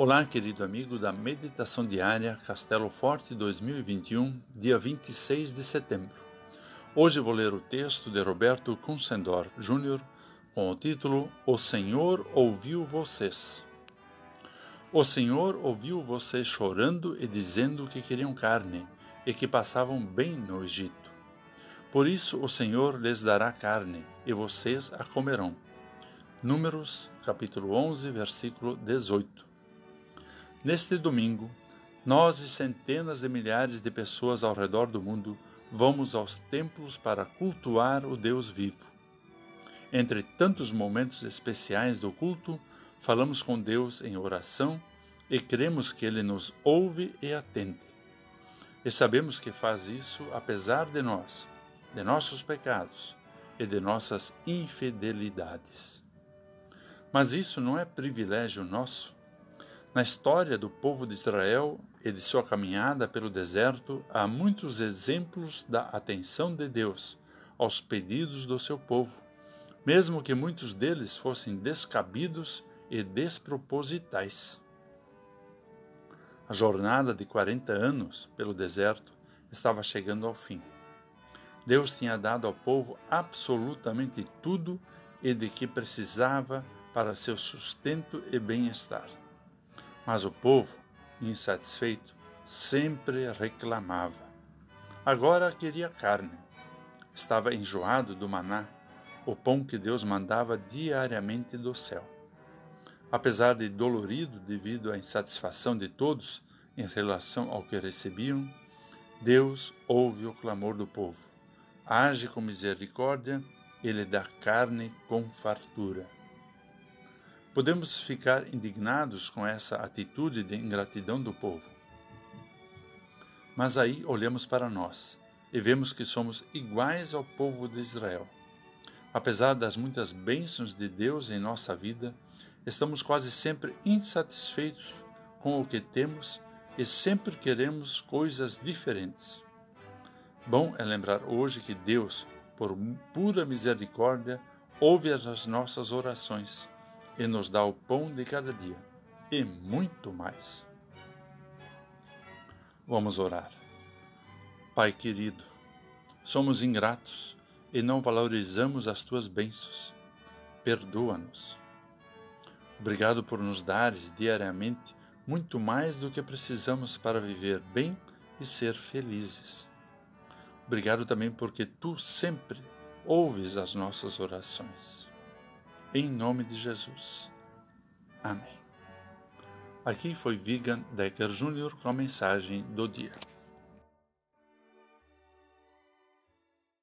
Olá, querido amigo da Meditação Diária Castelo Forte 2021, dia 26 de setembro. Hoje vou ler o texto de Roberto Kunsendorf Jr. com o título O Senhor ouviu vocês. O Senhor ouviu vocês chorando e dizendo que queriam carne e que passavam bem no Egito. Por isso o Senhor lhes dará carne e vocês a comerão. Números, capítulo 11, versículo 18. Neste domingo, nós e centenas de milhares de pessoas ao redor do mundo vamos aos templos para cultuar o Deus vivo. Entre tantos momentos especiais do culto, falamos com Deus em oração e cremos que Ele nos ouve e atende. E sabemos que faz isso apesar de nós, de nossos pecados e de nossas infidelidades. Mas isso não é privilégio nosso. Na história do povo de Israel e de sua caminhada pelo deserto, há muitos exemplos da atenção de Deus aos pedidos do seu povo, mesmo que muitos deles fossem descabidos e despropositais. A jornada de 40 anos pelo deserto estava chegando ao fim. Deus tinha dado ao povo absolutamente tudo e de que precisava para seu sustento e bem-estar. Mas o povo, insatisfeito, sempre reclamava. Agora queria carne. Estava enjoado do maná, o pão que Deus mandava diariamente do céu. Apesar de dolorido devido à insatisfação de todos em relação ao que recebiam, Deus ouve o clamor do povo, age com misericórdia e lhe dá carne com fartura. Podemos ficar indignados com essa atitude de ingratidão do povo. Mas aí olhamos para nós e vemos que somos iguais ao povo de Israel. Apesar das muitas bênçãos de Deus em nossa vida, estamos quase sempre insatisfeitos com o que temos e sempre queremos coisas diferentes. Bom é lembrar hoje que Deus, por pura misericórdia, ouve as nossas orações e nos dá o pão de cada dia e muito mais. Vamos orar. Pai querido, somos ingratos e não valorizamos as tuas bênçãos. Perdoa-nos. Obrigado por nos dares diariamente muito mais do que precisamos para viver bem e ser felizes. Obrigado também porque tu sempre ouves as nossas orações em nome de Jesus. Amém. Aqui foi Vigan Decker Jr. com a mensagem do dia.